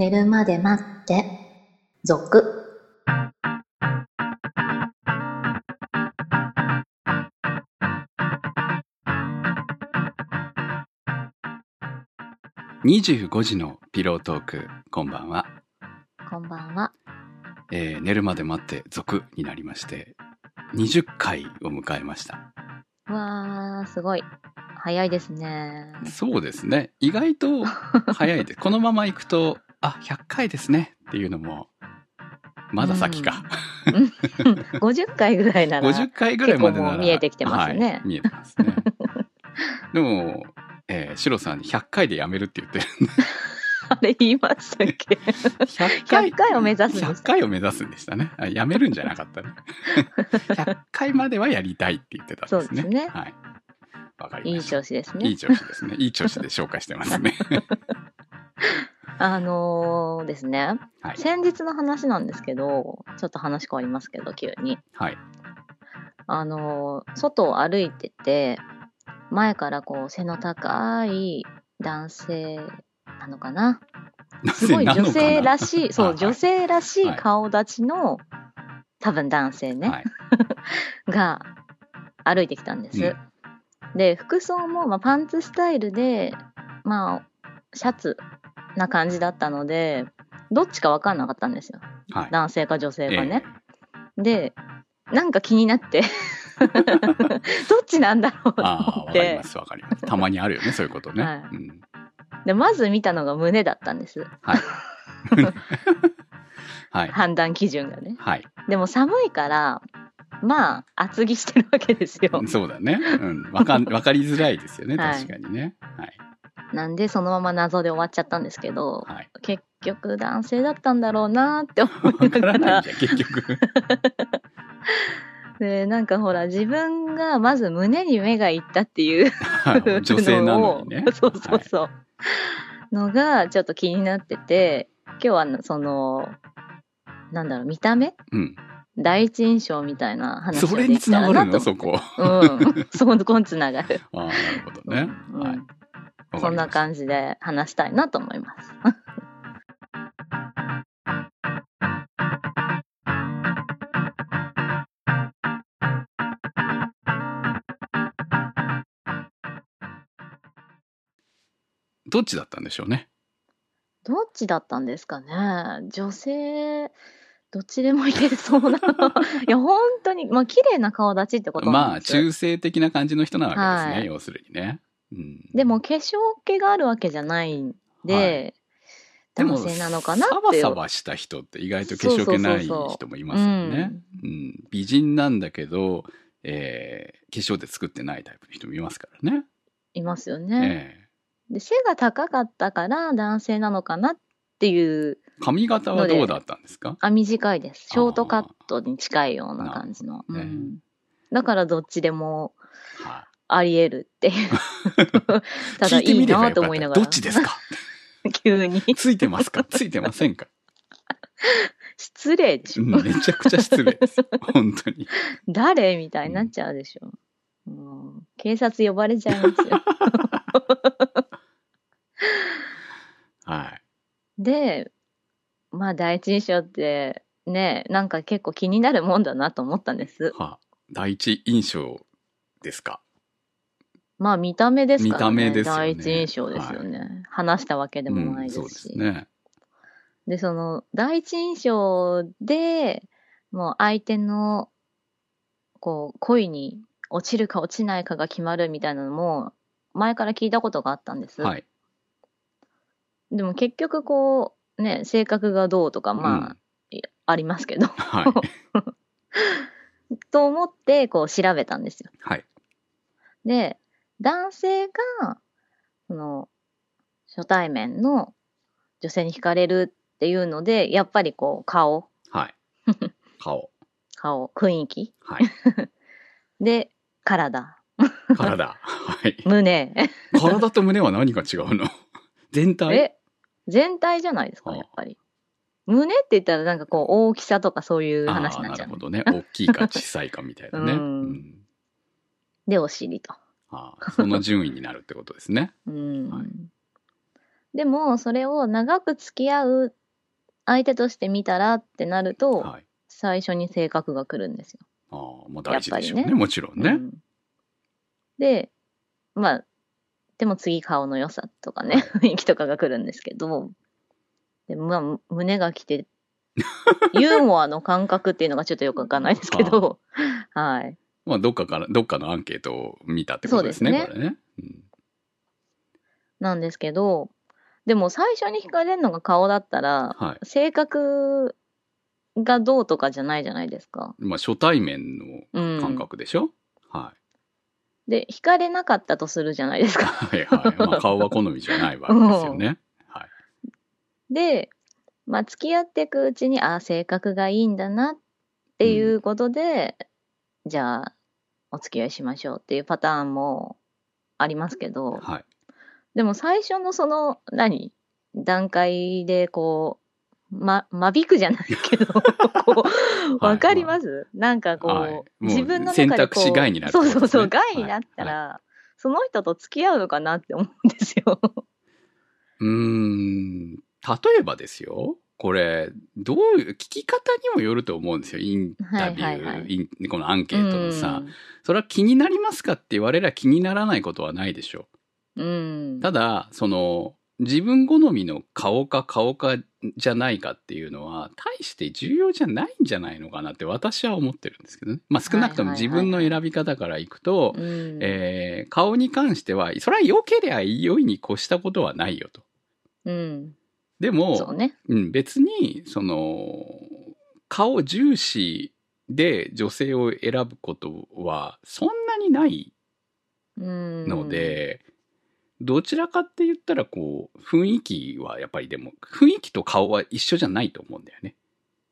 寝るまで待って、続。25時のピロートーク、こんばんは。こんばんは。えー寝るまで待って続になりまして、20回を迎えました。わー、すごい。早いですね。そうですね。意外と早いです。このまま行くと、あ、100回ですねっていうのも、まだ先か。50回ぐらいなら。50回ぐらいまでなら。見えてきてますねはい見えてますね。でも、えー、シロさんに100回でやめるって言ってるんで、あれ言いましたっけ？100 100回を目指すんです100回を目指すんでしたね。あやめるんじゃなかったね。100回まではやりたいって言ってたんですね。そうですねはい。わかりいいました。調子ですね。いい調子ですね。いい調子で紹介してますね。あのーですね、はい。先日の話なんですけど、ちょっと話変わりますけど、急に。はい。あのー外を歩いてて、前からこう背の高い男性なのかな？すごい女性らしい、そう、女性らしい顔立ちの、多分男性ね、はい。が歩いてきたんです。で、服装も、まあ、パンツスタイルで、まあ、シャツな感じだったので、どっちか分かんなかったんですよ。はい。男性か女性かね。で、なんか気になって、どっちなんだろうとああ、思ってわかりま、す、わかります。たまにあるよね、そういうことね。はいうん。で、まず見たのが胸だったんです。はい。はい。判断基準がね。はい。でも寒いから、まあ、厚着してるわけですよ。そうだね。うん。わかん、わかりづらいですよね、はい確かにね。はい。なんで、そのまま謎で終わっちゃったんですけど、はい。結局男性だったんだろうなって思いながらら結局。で、なんかほら、自分がまず胸に目がいったっていうはい 女性なのにね。そうそうそう。のがちょっと気になってて、今日はその、なんだろう、見た目？うん。第一印象みたいな話それにつながるの？そこ。うん。そこにつながる。ああ、なるほどね。うんはい。そんなじ。感じで話したいなと思います。どっちだったんでしょうね。どっちだったんですかね女性、どっちでもいけそうな。いや、本当に、まあ、綺麗な顔立ちってことなまあ、んです中性的な感じの人なわけですね、はい要するにね。うん。でも、化粧気があるわけじゃないんで、でも男性なのかなってサバサバした人って意外と化粧気ない人もいますよね。うん。美人なんだけど、えー、化粧で作ってないタイプの人もいますからね。いますよね。えで背が高かったから男性なのかなっていう、ー髪型はどうだったんですか？あ、短いです。ショートカットに近いような感じの。ねうんだからどっちでもはあり得るっていう。ただ聞いていなと思いながら。どっちですか？急に。ついてますか？ついてませんか、失礼でしょ。うん、めちゃくちゃ失礼ですよ。本当に。誰みたいになっちゃうでしょ。うん警察呼ばれちゃいますよ。はい。で、まあ第一印象ってね、なんか結構気になるもんだなと思ったんです。はあ、第一印象ですか？まあ見た目ですからね。見た目ですよね第一印象ですよね。話したわけでもないでうん、すし。そうですね。で、その第一印象でもう相手のこう恋に落ちるか落ちないかが決まるみたいなのも前から聞いたことがあったんです。はい。でも結局こうね、性格がどうとかまあ、いありますけど、はい。と思ってこう調べたんですよ。はい。で、男性がその初対面の女性に惹かれるっていうので、やっぱりこう顔、はい。顔。顔、雰囲気はい。で、体、体。はい。胸。体と胸は何が違うの？全体？え、全体じゃないですか、やっぱり。胸って言ったらなんかこう大きさとかそういう話になっちゃうなるほ。どね。大きいか小さいかみたいなね。ううんんで、お尻と。あーその順位になるってことですね。うん。はいでも、それを長く付き合う相手として見たらってなると、はい。最初に性格が来るんですよ。ああ、まあ大事でしょうね。ねもちろんね。うんで、まあ、でも次顔の良さとかね、雰囲気とかが来るんですけど、でまあ、胸が来て、ユーモアの感覚っていうのがちょっとよくわかんないですけど、はい。まあどっかから、どっかのアンケートを見たってことですね、すねこれね。うんなんですけど、でも最初に惹かれるのが顔だったら、はい。性格がどうとかじゃないじゃないですか。まあ初対面のうん。感覚でしょ、はい。で、惹かれなかったとするじゃないですか。はいはい。まあ顔は好みじゃないわけですよね。はい。で、まあ、付き合っていくうちに、ああ、性格がいいんだなっていうことで、じゃあ、お付き合いしましょうっていうパターンもありますけど、はい。でも最初のその、何？段階でこう、ま、間引くじゃないけど、こう、わかります、なんかこう、はい自分の中でこう選択肢外になるねそうそうそう、害になったら、その人と付き合うのかなって思うんですよ。うーん。例えばですよ。これ、どういう、聞き方にもよると思うんですよ。インタビュー、はいはいはいこのアンケートのさ。うんそれは気になりますかって言われりゃ気にならないことはないでしょうん。ただ、その、自分好みの顔か顔かじゃないかっていうのは、大して重要じゃないんじゃないのかなって私は思ってるんですけどね。まあ少なくともはいはいはい自分の選び方からいくと、うんえー顔に関しては、それは良ければ良いに越したことはないよと。うん。でも、ね。うん、別に、その、顔重視で女性を選ぶことはそんなにないうん。ので、どちらかって言ったらこう、雰囲気はやっぱりでも、雰囲気と顔は一緒じゃないと思うんだよね。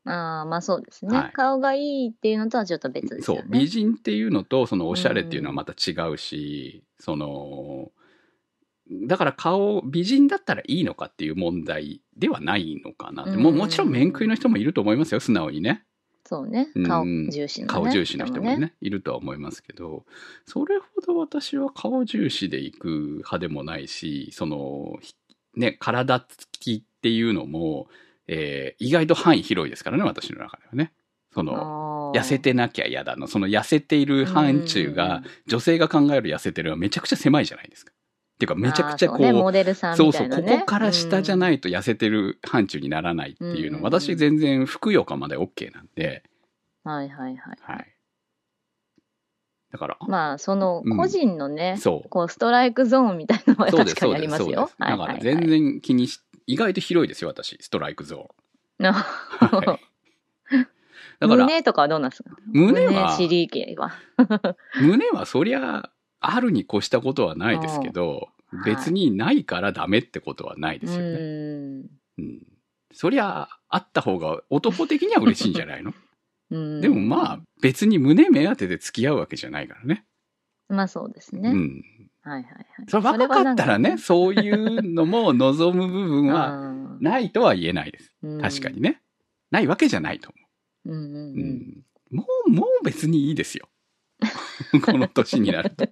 ああ、まあそうですね、はい顔がいいっていうのとはちょっと別ですそう。美人っていうのと、そのおしゃれっていうのはまた違うし、その、だから顔、美人だったらいいのかっていう問題ではないのかなって。もうもちろん面食いの人もいると思いますよ、素直にね。そうね。うん。顔重視の、ね。顔重視の人もねでいるとは思いますけど。それほど私は顔重視でいく派でもないしそのひね体つきっていうのも、えー意外と範囲広いですからね私の中ではね。その痩せてなきゃ嫌だの。その痩せている範疇が女性が考える痩せてるはめちゃくちゃ狭いじゃないですかっていうかめちゃくちゃこうね、モデルさんそうそう。ここから下じゃないと痩せてる範疇にならないっていうの、うん私全然ふくよかまで OK なんで、うんはいはいはい。はい。だから、まあ、その個人のね、そう。こうストライクゾーンみたいなのは確かにありますよそうです。。だからはいはいはい全然気にし、意外と広いですよ、私、ストライクゾーン。はいだから、胸とかはどうなんですか？胸は尻系は。胸はそりゃ、あるに越したことはないですけど、うん別にないからダメってことはないですよね。うんうん。そりゃ、あった方が男的には嬉しいんじゃないの？うん。でもまあ、別に胸目当てで付き合うわけじゃないからね。まあそうですね。うん。はいはいはい。それ若かったらね、そういうのも望む部分は はないとは言えないです。確かにね。ないわけじゃないと思う。うんうんう。うんん。もう、もう別にいいですよ。この年になると。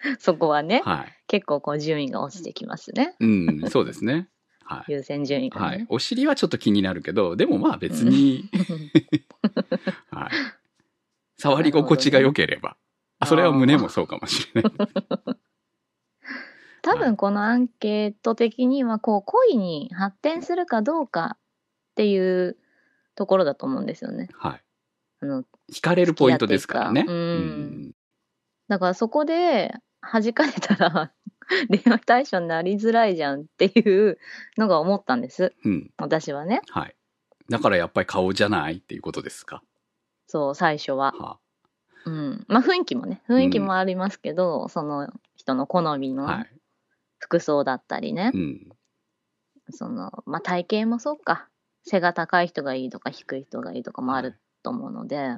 そこはね、はい。結構こう順位が落ちてきますね。うん、そうですね。はい。優先順位がね。。はいお尻はちょっと気になるけど、でもまあ別に、はい。触り心地が良ければ。あ、それは胸もそうかもしれない。多分このアンケート的には、こう、恋に発展するかどうかっていうところだと思うんですよね。はい。あの、惹かれるポイントですからね。うんだからそこで弾かれたら 恋愛対象になりづらいじゃんっていうのが思ったんです。うん。うん。私はね。はい。だからやっぱり顔じゃないっていうことですか？そう、最初は。はうん。まあ雰囲気もね、雰囲気もありますけど、その人の好みのはい。服装だったりね。うん。その、まあ体型もそうか。背が高い人がいいとか低い人がいいとかもあると思うので。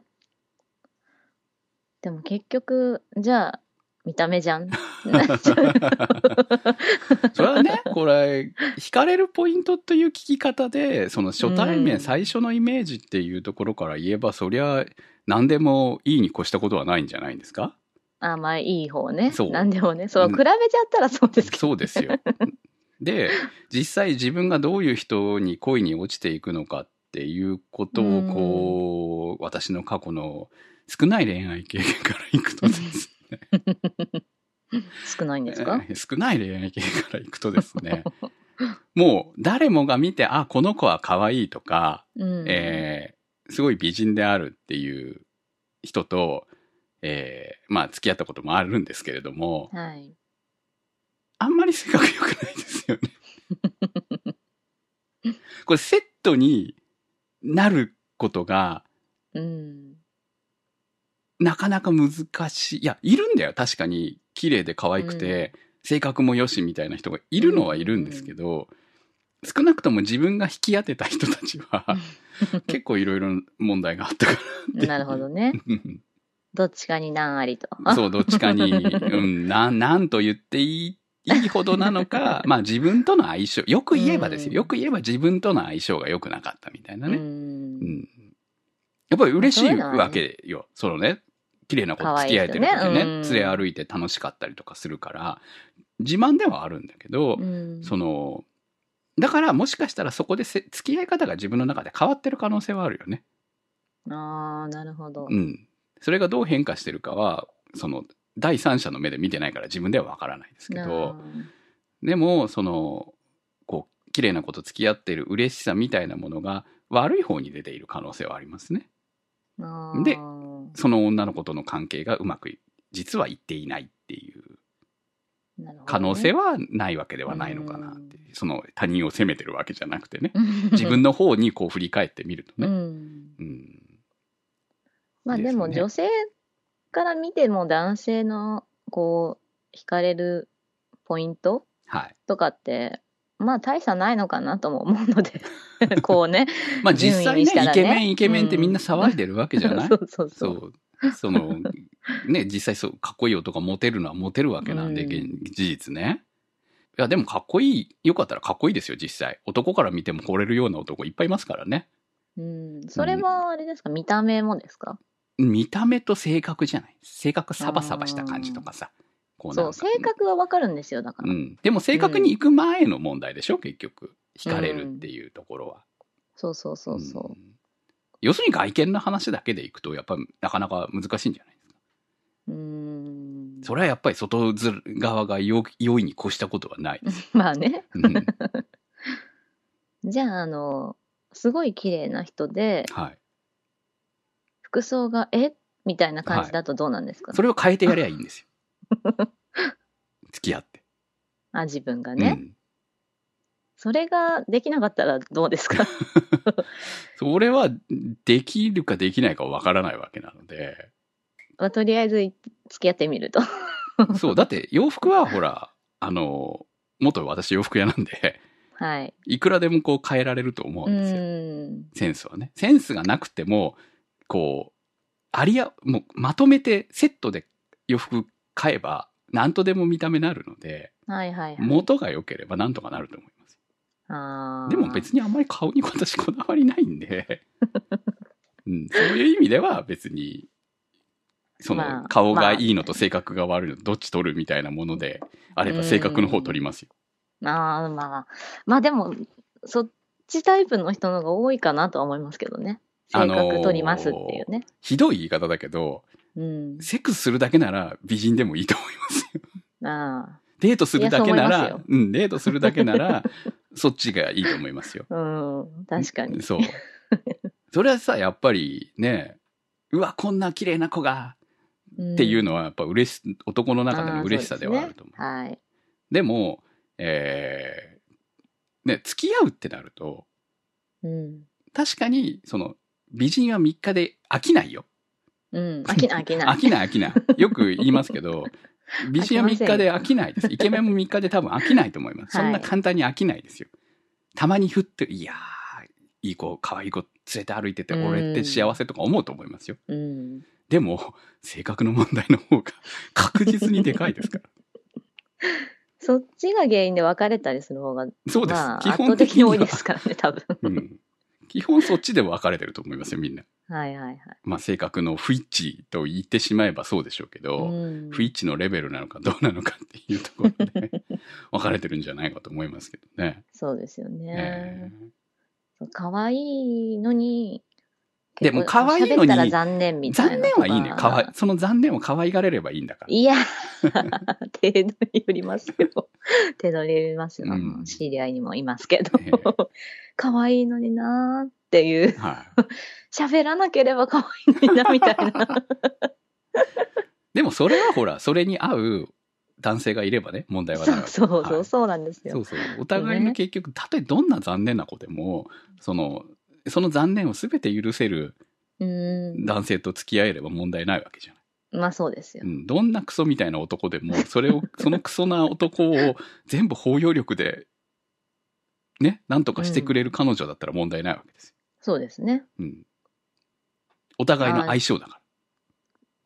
でも結局、じゃあ、見た目じゃん。それはね、これ、惹かれるポイントという聞き方で、その初対面、うん最初のイメージっていうところから言えば、そりゃ、何でもいいに越したことはないんじゃないんですか？あ、まあいい方ね。そうなんでもね。そう、うん比べちゃったらそうですけど。そうですよ。で、実際自分がどういう人に恋に落ちていくのかっていうことを、こう、私の過去の少ない恋愛経験からいくとですね。少ないんですか、えー少ない恋愛経験からいくとですね。もう誰もが見て、あ、この子は可愛いとか、うん。えーすごい美人であるっていう人と、えーまあ付き合ったこともあるんですけれども、はい。あんまり性格良くないですよね。これセットになることがうん。なかなか難しい。いや、いるんだよ。確かに綺麗で可愛くて、性格も良しみたいな人がいるのはいるんですけど、少なくとも自分が引き当てた人たちは 結構いろいろ問題があったから。なるほどね。う んどっちかに難ありと。そう、どっちかに、うん、なん、なんと言っていい、いいほどなのか、まあ自分との相性、よく言えばですよ。うんよく言えば自分との相性が良くなかったみたいなう。ね。うんん。やっぱり嬉しいわけよ。そのね、綺麗な子と付き合えてる時ね、可愛い人ねうん連れ歩いて楽しかったりとかするから、自慢ではあるんだけど、うん。その、だからもしかしたらそこでせ付き合い方が自分の中で変わってる可能性はあるよね。ああ、なるほど。うん。それがどう変化してるかは、その、第三者の目で見てないから自分ではわからないですけど、でも、その、こう、綺麗な子と付き合っている嬉しさみたいなものが悪い方に出ている可能性はありますね。でその女の子との関係がうまくい、実はいっていないっていう可能性はないわけではないのかなっていう。その他人を責めてるわけじゃなくてね。う ん自分の方にこう振り返ってみるとね。うん。うん。まあでも女性から見ても男性のこう惹かれるポイントはい。とかってまあ大差ないのかなとも思うので こうねまあ実際ねねイケメンイケメンってみんな騒いでるわけじゃない、そうそうそそうう。その、ね、実際そう、かっこいい男モテるのはモテるわけなんで、うん現事実ね。いや、でもかっこいい、よかったらかっこいいですよ、実際。男から見ても惚れるような男いっぱいいますからね。うん、それはあれですか？見た目もですか？見た目と性格じゃない。性格サバサバした感じとかさ。こそう性格はわかるんですよだから、うん。でも性格に行く前の問題でしょ、結局。惹かれるっていうところは。そうそうそうそうん要するに外見の話だけでいくと、やっぱなかなか難しいんじゃないですか。うーんそれはやっぱり外側が良良いに越したことはない。まあねうん じゃああのすごい綺麗な人ではい。服装がえ？みたいな感じだとどうなんですか、それを変えてやりゃいいんですよ。付き合って。あ自分がね、うん。それができなかったらどうですか？それはできるかできないかわからないわけなので。まあとりあえず付き合ってみると そう、だって洋服はほら、あの、元私洋服屋なんで、はいいくらでもこう変えられると思ううんですよ。センスはね。センスがなくても、こう、ありや、もうまとめてセットで洋服買えば、何とでも見た目なるので、はいはいはい。元が良ければ何とかなると思います。あー。でも別にあんまり顔に私こだわりないんで、うん、そういう意味では別に、そまあの顔がいいのと性格が悪いのどっち取るみたいなものであれば性格の方取りますよ。あーまあ。まあでもそっちタイプの人の方が多いかなとは思いますけどね。性あのー格取りますっていうね、ひどい言い方だけど、うんセックスするだけなら美人でもいいと思いますよ。あデートするだけないらううん、デートするだけなら、そっちがいいと思いますよ。あ うん確かにそう。それはさ、やっぱりね、うわ、こんな綺麗な子が、っていうのはやっぱ嬉し、男の中での嬉しさではあると思う。うですねはいでも、えー、ね、付き合うってなると、うん確かに、その、美人は3日で飽きないよ。うん飽きない飽きない飽きない飽きない。よく言いますけど、美人は3日で飽きないです。イケメンも3日で多分飽きないと思います。はいそんな簡単に飽きないですよ。たまにふって、いやー、いい子、可愛い子連れて歩いてて、うん俺って幸せとか思うと思いますよ。うんでも、性格の問題の方が 確実にでかいですから。そっちが原因で別れたりする方がそうです。まあ基本的には的に多いですからね多分うん。基本そっちで分かれてると思いますよ、みんな。はいはいはいまあ、性格の不一致と言ってしまえばそうでしょうけど、うん不一致のレベルなのかどうなのかっていうところで。分かれてるんじゃないかと思いますけどね。そうですよえね。えそう可愛いのに、でも可愛いのにら残念みたいな。残念はいいね。かわい、その残念を可愛がれればいいんだから。いや、程度によりますよ。程度によりますよ。うん知り合いにもいますけどええ。可愛いのになーっていう。はい。喋らなければ可愛いのにな、みたいな。でもそれはほら、それに合う男性がいればね、問題はないそうそうそうなんですよ。そうそう。お互いの結局、たとえどんな残念な子でも、その、その残念を全て許せるうん。男性と付き合えれば問題ないわけじゃない。まあそうですよう。ん、どんなクソみたいな男でも、それを、そのクソな男を全部包容力で、ね、なんとかしてくれる彼女だったら問題ないわけですよ。そうですね。うん。お互いの相性だから。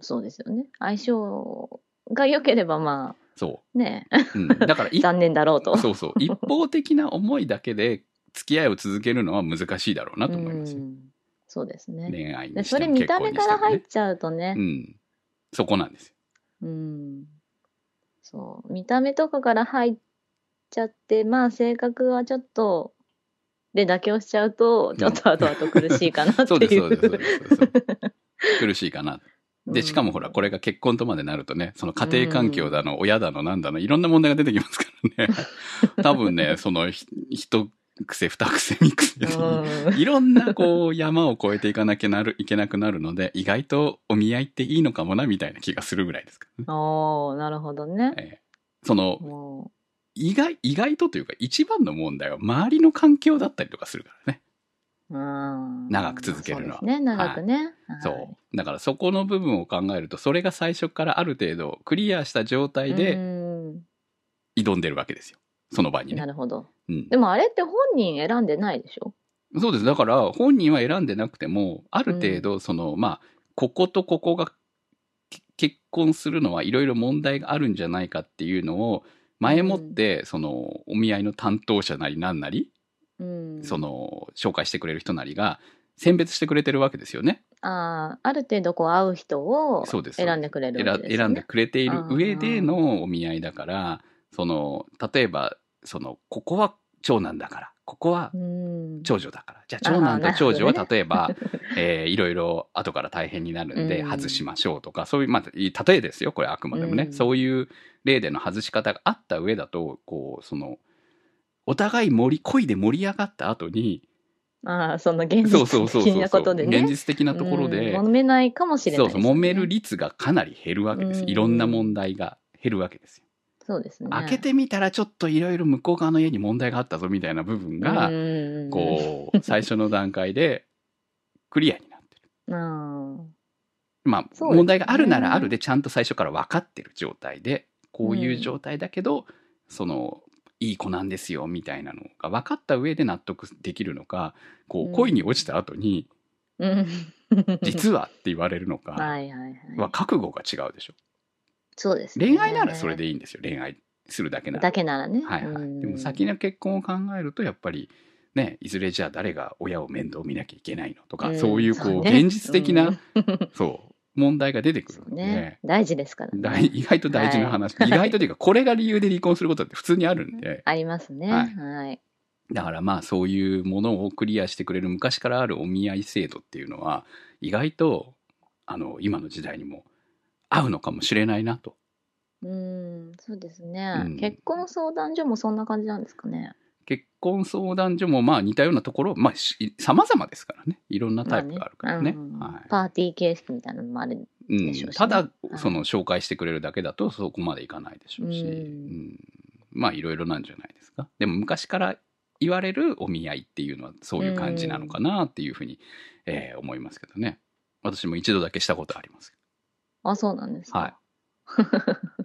そうですよね。相性が良ければまそあね、う。うん。だから、い 残念だろうと。そうそう。一方的な思いだけで付き合いを続けるのは難しいだろうなと思いますそうですね。恋愛でそれにしても結見た目か婚にしてもね。ら入っちゃうとねう、ん。そこなんですよ。うん。そう。見た目とかから入っちゃって、まあ性格はちょっと、で妥協しちゃうと、ちょっと後々苦しいかなっていう。そうです、そうです、そうです。苦しいかな。で、うんしかもほら、これが結婚とまでなるとね、その家庭環境だの、親だの、なんだの、いろんな問題が出てきますからね。多分ね、その、ひ一癖、二癖、三癖いろんなこう、山を越えていかなきゃなる、いけなくなるので、意外とお見合いっていいのかもな、みたいな気がするぐらいですからね。おー、なるほどね。ええその、も意外、意外とというか、一番の問題は周りの環境だったりとかするからね。う、うん長く続けるのはね、長くね。はいそう。だからそこの部分を考えると、それが最初からある程度クリアした状態うでん挑んでるわけですよ。その場にね。なるほど。うんでもあれって本人選んでないでしょ？そうです。だから本人は選んでなくても、ある程度、その、まあ、こことここがけ結婚するのはいろいろ問題があるんじゃないかっていうのを、前もって、その、お見合いの担当者なりなんなり、うん。その、紹介してくれる人なりが、選別してくれてるわけですよね。ああ、ある程度こう会う人を選んでくれる選わけです、ね。選んでくれている上であのお見合いだから、その、例えば、その、ここは長男だから、ここはうん。長女だから。じゃあ長男と長女は例えば、えーいろいろ後から大変になるんでうん外しましょうとか、そういう、まあ、例えですよ、これあくまでもね。うんそういう例での外し方があった上だと、こう、その、お互い盛り、恋で盛り上がった後に、ああ、その現実的なことでね。現実的なところで、うん揉めないかもしれないね、そうそう、揉める率がかなり減るわけです。うんいろんな問題が減るわけですよ。そうですね。開けてみたらちょっといろいろ向こう側の家に問題があったぞみたいな部分が、うんこう、最初の段階でクリアになってる。うん。まあ、ね問題があるならあるでちゃんと最初から分かってる状態で、こういう状態だけど、その、いい子なんですよみたいなのが分かった上で納得できるのか、こうんう、恋に落ちた後に、うん。実はって言われるのか。は覚悟が違うでしょ。そうです、ね。恋愛ならそれでいいんですよ。恋愛するだけなら。だけならね。はいはい。うんでも先の結婚を考えると、やっぱり、ね、いずれじゃあ誰が親を面倒見なきゃいけないのとか、んそういうこう、ね現実的な、うんそう、問題が出てくるそうので、ね。大事ですから大ね。意外と大事な話、意外とというか、これが理由で離婚することって普通にあるんで、ありますね。ははいい。だからまあそういうものをクリアしてくれる昔からあるお見合い制度っていうのは、意外と、あの、今の時代にも合うのかもしれないなと。うん、そうですね、うん結婚相談所もそんな感じなんですかね。結婚相談所もまあ似たようなところ、まあし様々ですからね。いろんなタイプがあるからね。まあうんはいパーティー形式みたいなのもある。うんでしょうしねただは、いその紹介してくれるだけだとそこまでいかないでしょうし、うんうんまあいろいろなんじゃないですか。でも昔から言われるお見合いっていうのはそういう感じなのかなっていうふうに、えー思いますけどね。私も一度だけしたことあります。あ、そうなんですか。はい。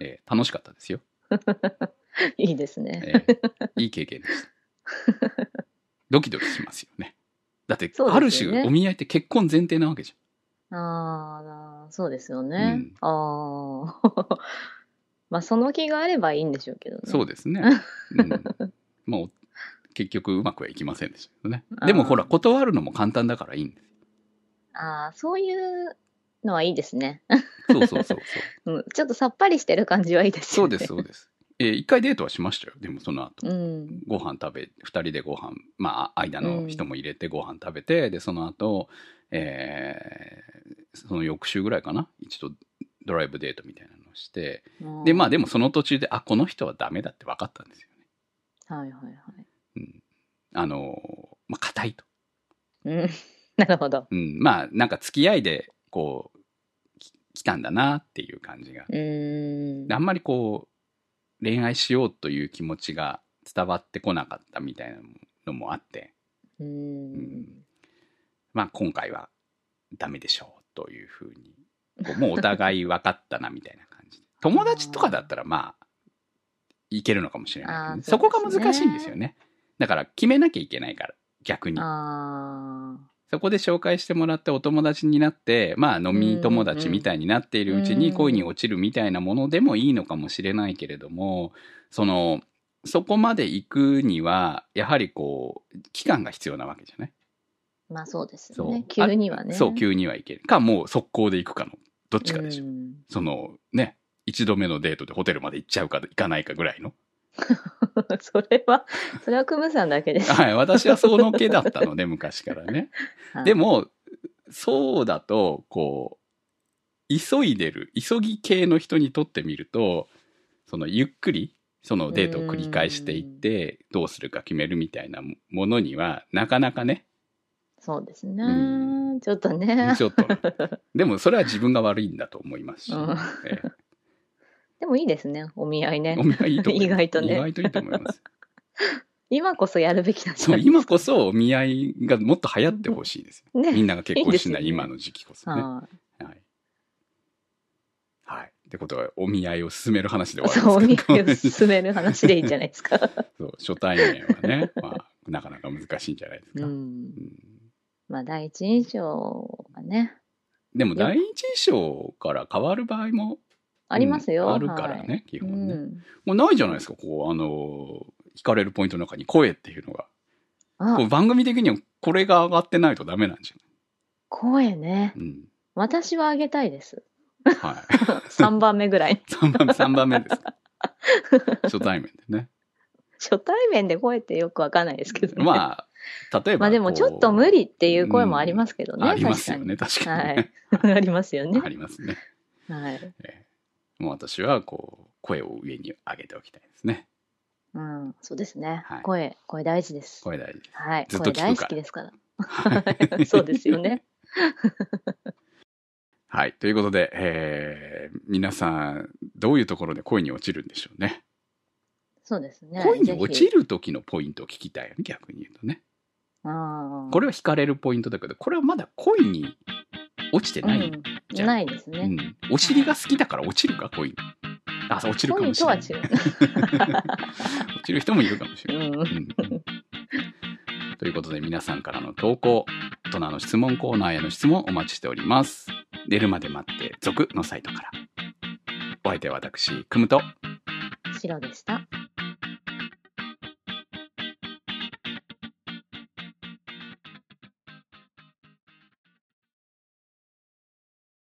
えー楽しかったですよ。いいですね。えーいい経験でした。ドキドキしますよね。だって、そうある種お見合いって結婚前提なわけじああ、そうですよね。うんああ。まあ、その気があればいいんでしょうけどね。ゃん。そうですね。うん、もう結局うまくはいきませんでしたけどね。でもほら、断るのも簡単だからいいんです。ああ、そういうのはいいですね。そうそうそうそう。うん、ちょっとさっぱりしてる感じはいいですよね。そうです、そうです。えー一回デートはしましたよ。でもその後。うん。ご飯食べ、二人でご飯、まあ、間の人も入れてご飯食べて、で、その後、えーその翌週ぐらいかな。一度ドライブデートみたいなのをして、で、まあでもその途中で、あ、この人はダメだって分かったんですよね。はいはいはい。うん。あのーまあ、硬いと。うん。なるほど。うん。まあ、なんか付き合いで、こう、き来たんだなっていう感じが。あんまりこう、恋愛しようという気持ちが伝わってこなかったみたいなのもあって、うーん。まあ今回はダメでしょうというふうに、こうもうお互い分かったなみたいな感じで。友達とかだったらまあ、いけるのかもしれないけどね、そこが難しいんですよね。だから決めなきゃいけないから、逆に。あそこで紹介してもらってお友達になって、まあ飲み友達みたいになっているうちにうん恋に落ちるみたいなものでもいいのかもしれないけれども、その、そこまで行くには、やはりこう、期間が必要なわけじゃない？あ。まあそうですよね。急にはね。あそう、急にはいける。か、もう速攻で行くかの、どっちかでしょ。うんその、ね、一度目のデートでホテルまで行っちゃうか行かないかぐらいの。それは、それはクムさんだけです。はい、私はその気だったので、昔からね。はいで、も、そうだと、こう、急いでる、急ぎ系の人にとってみると、そのゆっくり、そのデートを繰り返していって、どうするか決めるみたいなものには、なかなかね、そうですね。うちょっとね。ちょっと、でもそれは自分が悪いんだと思いますし、うんええでもいいですね。お見合いねお。見合いいいと思います。意外とね意外といいと思います。今こそやるべきなんじゃそう、今こそお見合いがもっと流行ってほしいですよ。ねみんなが結婚しない今の時期こそね。はいはい。はい。ってことは、お見合いを進める話で終そう、お見合いを進める話でいいんじゃないですか。そう、初対面はね、まあ、なかなか難しいんじゃないですうか。ん。うんまあ、第一印象はね、でも、第一印象から変わる場合も、ありますよ。うんあるからね、基はい。本ね。うん。もうないじゃないですか、こう、あの、惹かれるポイントの中に声っていうのが。あこう、番組的にはこれが上がってないとダメなんじ声ね。ゃない？うん。私はあげたいです。はい。3番目ぐらい。3番目、三番目ですか。初対面でね。初対面で声ってよくわかんないですけどね。まあ、例えば。まあでもちょっと無理っていう声もありますけどね。ありますよね、確かにね。はい。ありますよねあ。りますね。はい。ええもう私は、こう、声を上に上げておきたいですね。うん、そうですね。はい声、声大事です。声大事です。はい。ずっと大好きですから。はい そうですよね。はい。ということで、えー皆さん、どういうところで恋に落ちるんでしょうね。そうですね。恋に落ちる。る時のポイントを聞きたいよね、逆に言うとね。ああ。これは惹かれるポイントだけど、これはまだ恋に落ちてない。うんじゃんないですね。うん。お尻が好きだから落ちるか、恋に。あ、そう落ちるかもしれない。落ちる人もいるかもしれない。うん。うんということで皆さんからの投稿、大人の質問コーナーへの質問お待ちしております。寝るまで待って、続のサイトから。お相手は私、くむと。白でした。